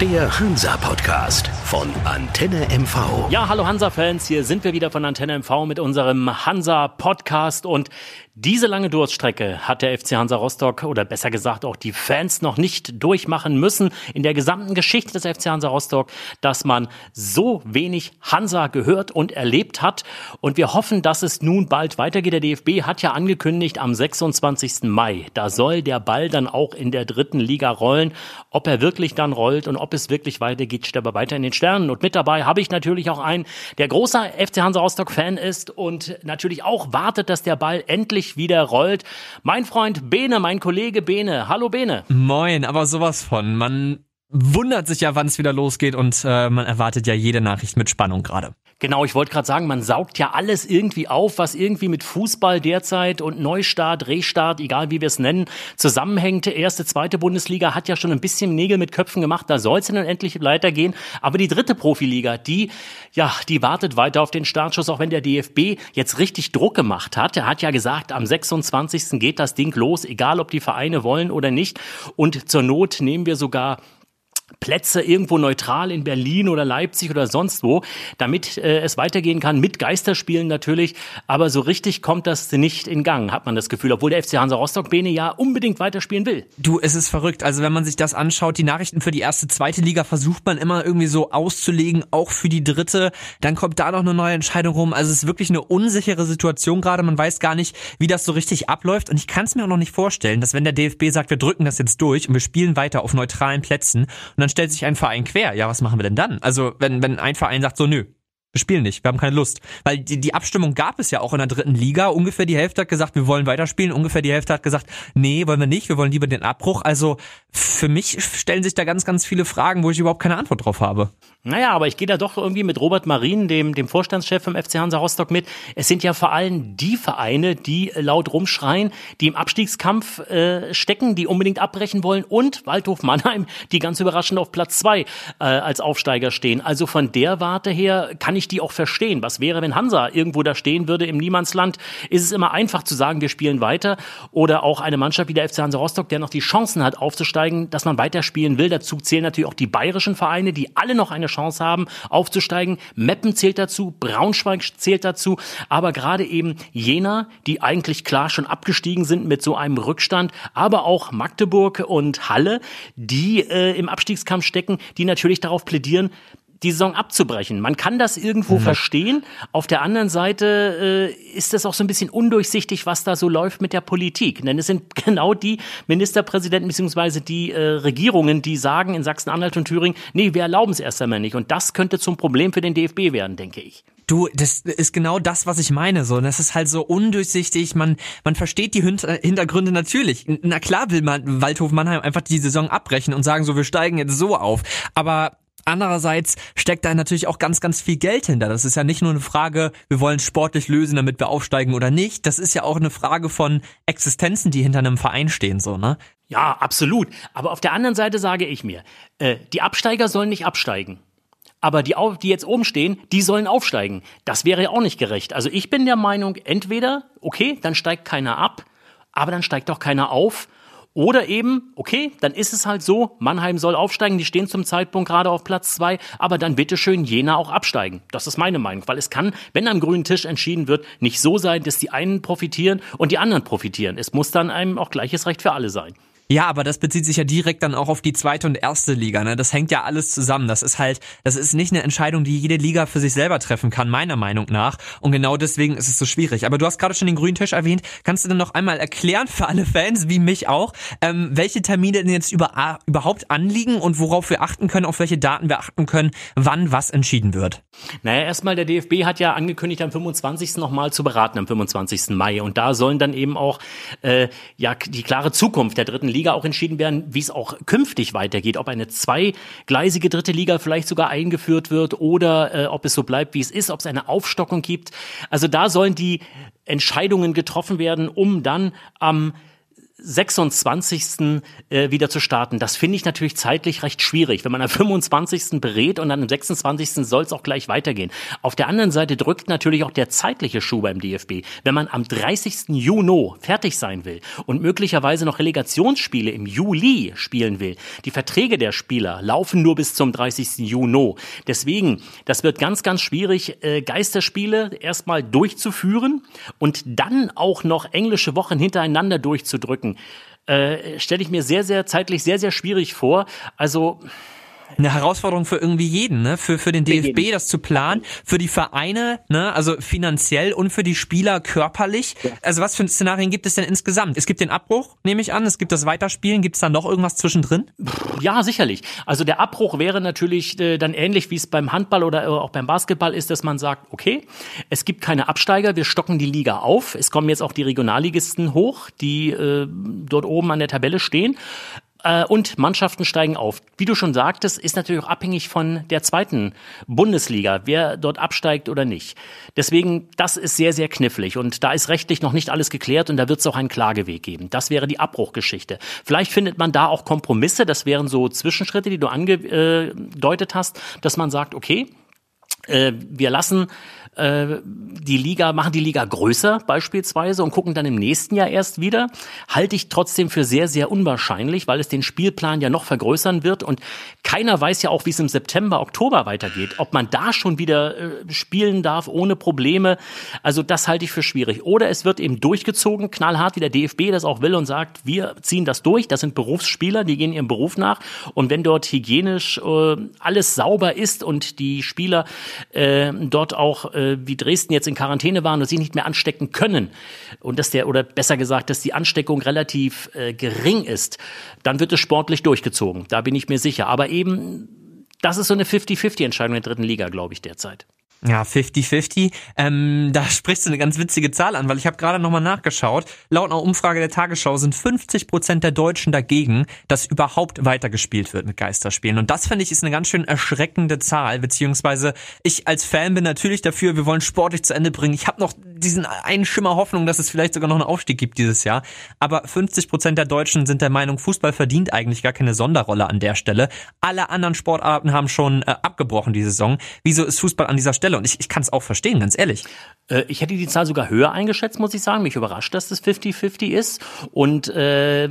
Der Hansa-Podcast von Antenne MV. Ja, hallo Hansa-Fans, hier sind wir wieder von Antenne MV mit unserem Hansa-Podcast und diese lange Durststrecke hat der FC Hansa Rostock oder besser gesagt auch die Fans noch nicht durchmachen müssen in der gesamten Geschichte des FC Hansa Rostock, dass man so wenig Hansa gehört und erlebt hat. Und wir hoffen, dass es nun bald weitergeht. Der DFB hat ja angekündigt am 26. Mai, da soll der Ball dann auch in der dritten Liga rollen. Ob er wirklich dann rollt und ob es wirklich weitergeht, steht aber weiter in den Sternen. Und mit dabei habe ich natürlich auch einen, der großer FC Hansa Rostock Fan ist und natürlich auch wartet, dass der Ball endlich wieder rollt. Mein Freund Bene, mein Kollege Bene. Hallo Bene. Moin, aber sowas von. Man wundert sich ja, wann es wieder losgeht und äh, man erwartet ja jede Nachricht mit Spannung gerade. Genau, ich wollte gerade sagen, man saugt ja alles irgendwie auf, was irgendwie mit Fußball derzeit und Neustart, Restart, egal wie wir es nennen, zusammenhängt. Erste, zweite Bundesliga hat ja schon ein bisschen Nägel mit Köpfen gemacht, da soll es dann endlich weitergehen. Aber die dritte Profiliga, die, ja, die wartet weiter auf den Startschuss, auch wenn der DFB jetzt richtig Druck gemacht hat. Er hat ja gesagt, am 26. geht das Ding los, egal ob die Vereine wollen oder nicht. Und zur Not nehmen wir sogar Plätze irgendwo neutral in Berlin oder Leipzig oder sonst wo, damit äh, es weitergehen kann mit Geisterspielen natürlich. Aber so richtig kommt das nicht in Gang, hat man das Gefühl, obwohl der FC Hansa Rostock Bene ja unbedingt weiterspielen will. Du, es ist verrückt. Also wenn man sich das anschaut, die Nachrichten für die erste, zweite Liga versucht man immer irgendwie so auszulegen, auch für die dritte. Dann kommt da noch eine neue Entscheidung rum. Also es ist wirklich eine unsichere Situation gerade. Man weiß gar nicht, wie das so richtig abläuft. Und ich kann es mir auch noch nicht vorstellen, dass wenn der DFB sagt, wir drücken das jetzt durch und wir spielen weiter auf neutralen Plätzen und dann stellt sich ein Verein quer. Ja, was machen wir denn dann? Also, wenn, wenn ein Verein sagt so, nö, wir spielen nicht, wir haben keine Lust. Weil die, die Abstimmung gab es ja auch in der dritten Liga. Ungefähr die Hälfte hat gesagt, wir wollen weiterspielen. Ungefähr die Hälfte hat gesagt, nee, wollen wir nicht, wir wollen lieber den Abbruch. Also für mich stellen sich da ganz, ganz viele Fragen, wo ich überhaupt keine Antwort drauf habe. Naja, aber ich gehe da doch irgendwie mit Robert Marin, dem, dem Vorstandschef vom FC Hansa Rostock mit. Es sind ja vor allem die Vereine, die laut rumschreien, die im Abstiegskampf äh, stecken, die unbedingt abbrechen wollen und Waldhof Mannheim, die ganz überraschend auf Platz zwei äh, als Aufsteiger stehen. Also von der Warte her kann ich die auch verstehen. Was wäre, wenn Hansa irgendwo da stehen würde im Niemandsland? Ist es immer einfach zu sagen, wir spielen weiter oder auch eine Mannschaft wie der FC Hansa Rostock, der noch die Chancen hat aufzusteigen, dass man weiterspielen will. Dazu zählen natürlich auch die bayerischen Vereine, die alle noch eine Chance haben, aufzusteigen. Meppen zählt dazu, Braunschweig zählt dazu, aber gerade eben Jena, die eigentlich klar schon abgestiegen sind mit so einem Rückstand, aber auch Magdeburg und Halle, die äh, im Abstiegskampf stecken, die natürlich darauf plädieren, die Saison abzubrechen. Man kann das irgendwo mhm. verstehen. Auf der anderen Seite äh, ist es auch so ein bisschen undurchsichtig, was da so läuft mit der Politik. Denn es sind genau die Ministerpräsidenten bzw. die äh, Regierungen, die sagen in Sachsen-Anhalt und Thüringen, nee, wir erlauben es erst einmal nicht. Und das könnte zum Problem für den DFB werden, denke ich. Du, das ist genau das, was ich meine. So, das ist halt so undurchsichtig. Man, man versteht die Hintergründe natürlich. Na klar will man Waldhof Mannheim einfach die Saison abbrechen und sagen so, wir steigen jetzt so auf. Aber Andererseits steckt da natürlich auch ganz, ganz viel Geld hinter. Das ist ja nicht nur eine Frage, wir wollen sportlich lösen, damit wir aufsteigen oder nicht. Das ist ja auch eine Frage von Existenzen, die hinter einem Verein stehen, so, ne? Ja, absolut. Aber auf der anderen Seite sage ich mir, äh, die Absteiger sollen nicht absteigen. Aber die, die jetzt oben stehen, die sollen aufsteigen. Das wäre ja auch nicht gerecht. Also ich bin der Meinung, entweder, okay, dann steigt keiner ab, aber dann steigt auch keiner auf oder eben, okay, dann ist es halt so, Mannheim soll aufsteigen, die stehen zum Zeitpunkt gerade auf Platz zwei, aber dann bitteschön Jena auch absteigen. Das ist meine Meinung, weil es kann, wenn am grünen Tisch entschieden wird, nicht so sein, dass die einen profitieren und die anderen profitieren. Es muss dann einem auch gleiches Recht für alle sein. Ja, aber das bezieht sich ja direkt dann auch auf die zweite und erste Liga. Ne? Das hängt ja alles zusammen. Das ist halt, das ist nicht eine Entscheidung, die jede Liga für sich selber treffen kann, meiner Meinung nach. Und genau deswegen ist es so schwierig. Aber du hast gerade schon den grünen Tisch erwähnt. Kannst du denn noch einmal erklären für alle Fans, wie mich auch, ähm, welche Termine denn jetzt über, überhaupt anliegen und worauf wir achten können, auf welche Daten wir achten können, wann was entschieden wird? Naja, erstmal der DFB hat ja angekündigt, am 25. nochmal zu beraten, am 25. Mai. Und da sollen dann eben auch äh, ja die klare Zukunft der dritten Liga Liga auch entschieden werden, wie es auch künftig weitergeht, ob eine zweigleisige dritte Liga vielleicht sogar eingeführt wird oder äh, ob es so bleibt, wie es ist, ob es eine Aufstockung gibt. Also da sollen die Entscheidungen getroffen werden, um dann am 26. Äh, wieder zu starten. Das finde ich natürlich zeitlich recht schwierig, wenn man am 25. berät und dann am 26. soll es auch gleich weitergehen. Auf der anderen Seite drückt natürlich auch der zeitliche Schuh beim DFB. Wenn man am 30. Juni fertig sein will und möglicherweise noch Relegationsspiele im Juli spielen will, die Verträge der Spieler laufen nur bis zum 30. Juni. Deswegen, das wird ganz, ganz schwierig, äh, Geisterspiele erstmal durchzuführen und dann auch noch englische Wochen hintereinander durchzudrücken äh, stelle ich mir sehr, sehr zeitlich sehr, sehr schwierig vor. Also eine Herausforderung für irgendwie jeden, ne? Für, für den DFB das zu planen, für die Vereine, ne? Also finanziell und für die Spieler körperlich. Ja. Also was für Szenarien gibt es denn insgesamt? Es gibt den Abbruch, nehme ich an, es gibt das Weiterspielen, gibt es da noch irgendwas zwischendrin? Ja, sicherlich. Also der Abbruch wäre natürlich äh, dann ähnlich, wie es beim Handball oder auch beim Basketball ist, dass man sagt, okay, es gibt keine Absteiger, wir stocken die Liga auf. Es kommen jetzt auch die Regionalligisten hoch, die äh, dort oben an der Tabelle stehen. Äh, und Mannschaften steigen auf. Wie du schon sagtest, ist natürlich auch abhängig von der zweiten Bundesliga, wer dort absteigt oder nicht. Deswegen, das ist sehr, sehr knifflig und da ist rechtlich noch nicht alles geklärt und da wird es auch einen Klageweg geben. Das wäre die Abbruchgeschichte. Vielleicht findet man da auch Kompromisse, das wären so Zwischenschritte, die du angedeutet hast, dass man sagt, okay, äh, wir lassen äh, die Liga, machen die Liga größer beispielsweise und gucken dann im nächsten Jahr erst wieder, halte ich trotzdem für sehr, sehr unwahrscheinlich, weil es den Spielplan ja noch vergrößern wird und keiner weiß ja auch, wie es im September, Oktober weitergeht, ob man da schon wieder äh, spielen darf ohne Probleme. Also das halte ich für schwierig. Oder es wird eben durchgezogen, knallhart, wie der DFB das auch will und sagt, wir ziehen das durch, das sind Berufsspieler, die gehen ihrem Beruf nach und wenn dort hygienisch äh, alles sauber ist und die Spieler äh, dort auch äh, wie Dresden jetzt in Quarantäne waren und sich nicht mehr anstecken können und dass der oder besser gesagt, dass die Ansteckung relativ äh, gering ist, dann wird es sportlich durchgezogen. Da bin ich mir sicher. Aber eben, das ist so eine 50-50-Entscheidung in der dritten Liga, glaube ich, derzeit. Ja, 50-50. Ähm, da sprichst du eine ganz witzige Zahl an, weil ich habe gerade nochmal nachgeschaut. Laut einer Umfrage der Tagesschau sind 50 Prozent der Deutschen dagegen, dass überhaupt weitergespielt wird mit Geisterspielen. Und das finde ich ist eine ganz schön erschreckende Zahl, beziehungsweise ich als Fan bin natürlich dafür, wir wollen sportlich zu Ende bringen. Ich habe noch diesen einen Schimmer Hoffnung, dass es vielleicht sogar noch einen Aufstieg gibt dieses Jahr. Aber 50 Prozent der Deutschen sind der Meinung, Fußball verdient eigentlich gar keine Sonderrolle an der Stelle. Alle anderen Sportarten haben schon äh, abgebrochen die Saison. Wieso ist Fußball an dieser Stelle Stelle. Und ich, ich kann es auch verstehen, ganz ehrlich. Äh, ich hätte die Zahl sogar höher eingeschätzt, muss ich sagen. Mich überrascht, dass das 50-50 ist. Und äh,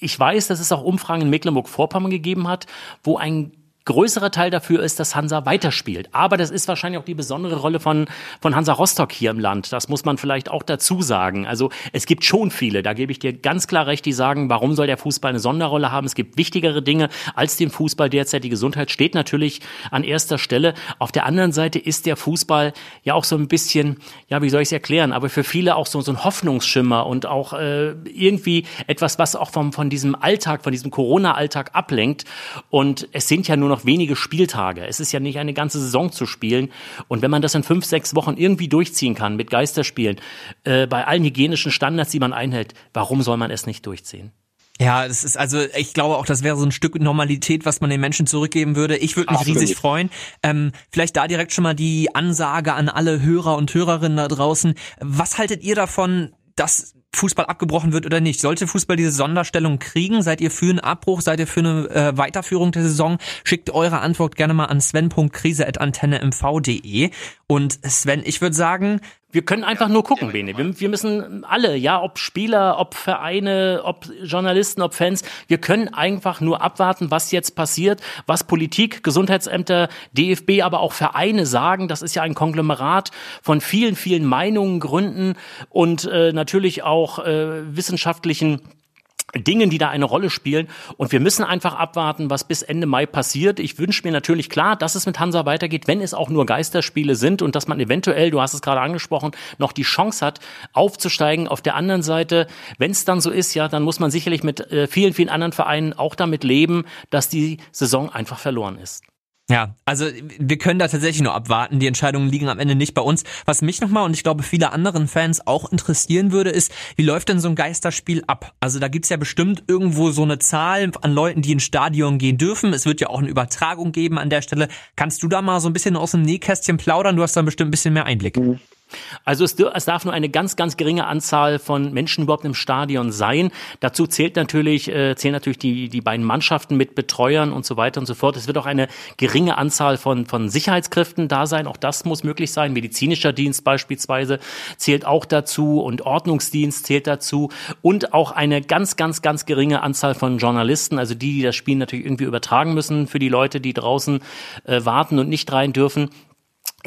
ich weiß, dass es auch Umfragen in Mecklenburg-Vorpommern gegeben hat, wo ein größerer Teil dafür ist, dass Hansa weiterspielt. Aber das ist wahrscheinlich auch die besondere Rolle von, von Hansa Rostock hier im Land. Das muss man vielleicht auch dazu sagen. Also es gibt schon viele, da gebe ich dir ganz klar recht, die sagen, warum soll der Fußball eine Sonderrolle haben? Es gibt wichtigere Dinge als den Fußball derzeit. Die Gesundheit steht natürlich an erster Stelle. Auf der anderen Seite ist der Fußball ja auch so ein bisschen, ja, wie soll ich es erklären, aber für viele auch so, so ein Hoffnungsschimmer und auch äh, irgendwie etwas, was auch vom, von diesem Alltag, von diesem Corona-Alltag ablenkt. Und es sind ja nur noch wenige Spieltage. Es ist ja nicht eine ganze Saison zu spielen. Und wenn man das in fünf, sechs Wochen irgendwie durchziehen kann mit Geisterspielen, äh, bei allen hygienischen Standards, die man einhält, warum soll man es nicht durchziehen? Ja, das ist also, ich glaube auch, das wäre so ein Stück Normalität, was man den Menschen zurückgeben würde. Ich würde mich Absolut. riesig freuen. Ähm, vielleicht da direkt schon mal die Ansage an alle Hörer und Hörerinnen da draußen. Was haltet ihr davon, dass Fußball abgebrochen wird oder nicht. Sollte Fußball diese Sonderstellung kriegen? Seid ihr für einen Abbruch? Seid ihr für eine äh, Weiterführung der Saison? Schickt eure Antwort gerne mal an sven.krise.antennemv.de. Und Sven, ich würde sagen, wir können einfach nur gucken, Bene. Wir, wir, müssen alle, ja, ob Spieler, ob Vereine, ob Journalisten, ob Fans, wir können einfach nur abwarten, was jetzt passiert, was Politik, Gesundheitsämter, DFB, aber auch Vereine sagen. Das ist ja ein Konglomerat von vielen, vielen Meinungen, Gründen und äh, natürlich auch äh, wissenschaftlichen Dingen, die da eine Rolle spielen. Und wir müssen einfach abwarten, was bis Ende Mai passiert. Ich wünsche mir natürlich klar, dass es mit Hansa weitergeht, wenn es auch nur Geisterspiele sind und dass man eventuell, du hast es gerade angesprochen, noch die Chance hat, aufzusteigen. Auf der anderen Seite, wenn es dann so ist, ja, dann muss man sicherlich mit äh, vielen, vielen anderen Vereinen auch damit leben, dass die Saison einfach verloren ist. Ja, also wir können da tatsächlich nur abwarten. Die Entscheidungen liegen am Ende nicht bei uns. Was mich nochmal und ich glaube viele anderen Fans auch interessieren würde, ist, wie läuft denn so ein Geisterspiel ab? Also da gibt's ja bestimmt irgendwo so eine Zahl an Leuten, die ins Stadion gehen dürfen. Es wird ja auch eine Übertragung geben an der Stelle. Kannst du da mal so ein bisschen aus dem Nähkästchen plaudern? Du hast da bestimmt ein bisschen mehr Einblick. Mhm. Also es, es, darf nur eine ganz, ganz geringe Anzahl von Menschen überhaupt im Stadion sein. Dazu zählt natürlich, äh, zählen natürlich die, die beiden Mannschaften mit Betreuern und so weiter und so fort. Es wird auch eine geringe Anzahl von, von Sicherheitskräften da sein. Auch das muss möglich sein. Medizinischer Dienst beispielsweise zählt auch dazu und Ordnungsdienst zählt dazu und auch eine ganz, ganz, ganz geringe Anzahl von Journalisten, also die, die das Spiel natürlich irgendwie übertragen müssen für die Leute, die draußen äh, warten und nicht rein dürfen.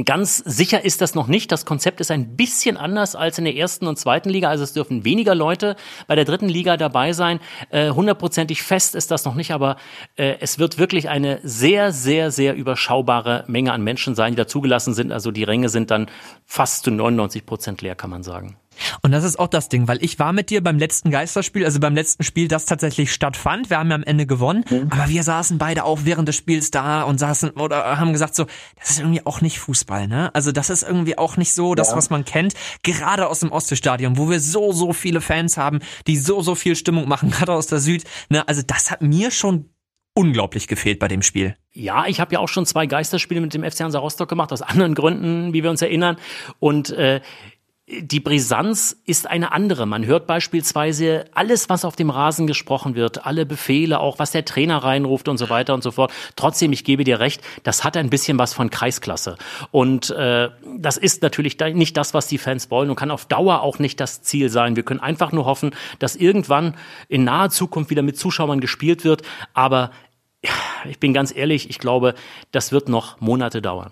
Ganz sicher ist das noch nicht. Das Konzept ist ein bisschen anders als in der ersten und zweiten Liga. Also es dürfen weniger Leute bei der dritten Liga dabei sein. Äh, hundertprozentig fest ist das noch nicht, aber äh, es wird wirklich eine sehr, sehr, sehr überschaubare Menge an Menschen sein, die da zugelassen sind. Also die Ränge sind dann fast zu 99 Prozent leer, kann man sagen. Und das ist auch das Ding, weil ich war mit dir beim letzten Geisterspiel, also beim letzten Spiel, das tatsächlich stattfand. Wir haben ja am Ende gewonnen, mhm. aber wir saßen beide auch während des Spiels da und saßen oder haben gesagt so, das ist irgendwie auch nicht Fußball, ne? Also das ist irgendwie auch nicht so das, ja. was man kennt, gerade aus dem Ostestadion, wo wir so so viele Fans haben, die so so viel Stimmung machen, gerade aus der Süd, ne? Also das hat mir schon unglaublich gefehlt bei dem Spiel. Ja, ich habe ja auch schon zwei Geisterspiele mit dem FC Hansa Rostock gemacht, aus anderen Gründen, wie wir uns erinnern. Und äh, die Brisanz ist eine andere. Man hört beispielsweise alles, was auf dem Rasen gesprochen wird, alle Befehle, auch was der Trainer reinruft und so weiter und so fort. Trotzdem, ich gebe dir recht, das hat ein bisschen was von Kreisklasse. Und äh, das ist natürlich nicht das, was die Fans wollen und kann auf Dauer auch nicht das Ziel sein. Wir können einfach nur hoffen, dass irgendwann in naher Zukunft wieder mit Zuschauern gespielt wird. Aber ich bin ganz ehrlich, ich glaube, das wird noch Monate dauern.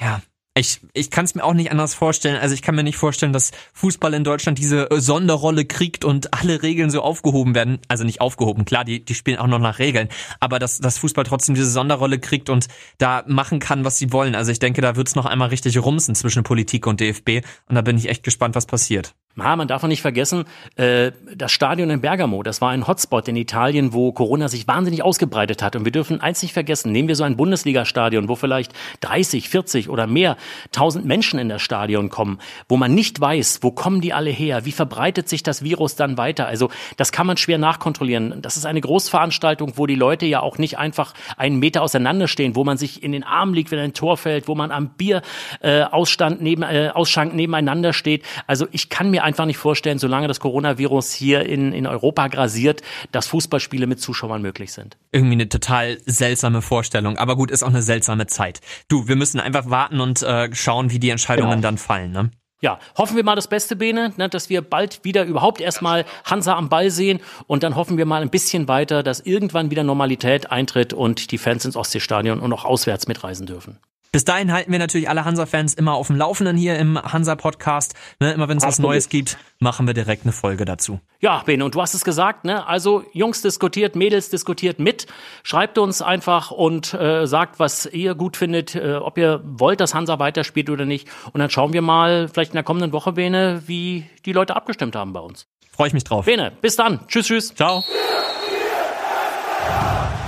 Ja, ich, ich kann es mir auch nicht anders vorstellen. Also ich kann mir nicht vorstellen, dass Fußball in Deutschland diese äh, Sonderrolle kriegt und alle Regeln so aufgehoben werden. Also nicht aufgehoben, klar, die, die spielen auch noch nach Regeln. Aber dass, dass Fußball trotzdem diese Sonderrolle kriegt und da machen kann, was sie wollen. Also ich denke, da wird's noch einmal richtig rumsen zwischen Politik und DFB. Und da bin ich echt gespannt, was passiert. Ja, man darf auch nicht vergessen, äh, das Stadion in Bergamo, das war ein Hotspot in Italien, wo Corona sich wahnsinnig ausgebreitet hat. Und wir dürfen eins nicht vergessen, nehmen wir so ein Bundesliga-Stadion, wo vielleicht 30, 40 oder mehr tausend Menschen in das Stadion kommen, wo man nicht weiß, wo kommen die alle her, wie verbreitet sich das Virus dann weiter. Also das kann man schwer nachkontrollieren. Das ist eine Großveranstaltung, wo die Leute ja auch nicht einfach einen Meter auseinanderstehen, wo man sich in den Arm liegt, wenn ein Tor fällt, wo man am Bierausstand äh, neben, äh, Ausschank nebeneinander steht. Also ich kann mir einfach nicht vorstellen, solange das Coronavirus hier in, in Europa grasiert, dass Fußballspiele mit Zuschauern möglich sind. Irgendwie eine total seltsame Vorstellung. Aber gut, ist auch eine seltsame Zeit. Du, wir müssen einfach warten und äh, schauen, wie die Entscheidungen genau. dann fallen. Ne? Ja, hoffen wir mal das Beste, Bene, ne, dass wir bald wieder überhaupt erstmal Hansa am Ball sehen und dann hoffen wir mal ein bisschen weiter, dass irgendwann wieder Normalität eintritt und die Fans ins Ostseestadion und auch auswärts mitreisen dürfen. Bis dahin halten wir natürlich alle Hansa-Fans immer auf dem Laufenden hier im Hansa-Podcast. Ne, immer wenn es was Neues gibt, machen wir direkt eine Folge dazu. Ja, Bene, und du hast es gesagt, ne? Also Jungs diskutiert, Mädels diskutiert mit. Schreibt uns einfach und äh, sagt, was ihr gut findet, äh, ob ihr wollt, dass Hansa weiterspielt oder nicht. Und dann schauen wir mal, vielleicht in der kommenden Woche, Bene, wie die Leute abgestimmt haben bei uns. Freue ich mich drauf. Bene, bis dann. Tschüss, tschüss. Ciao.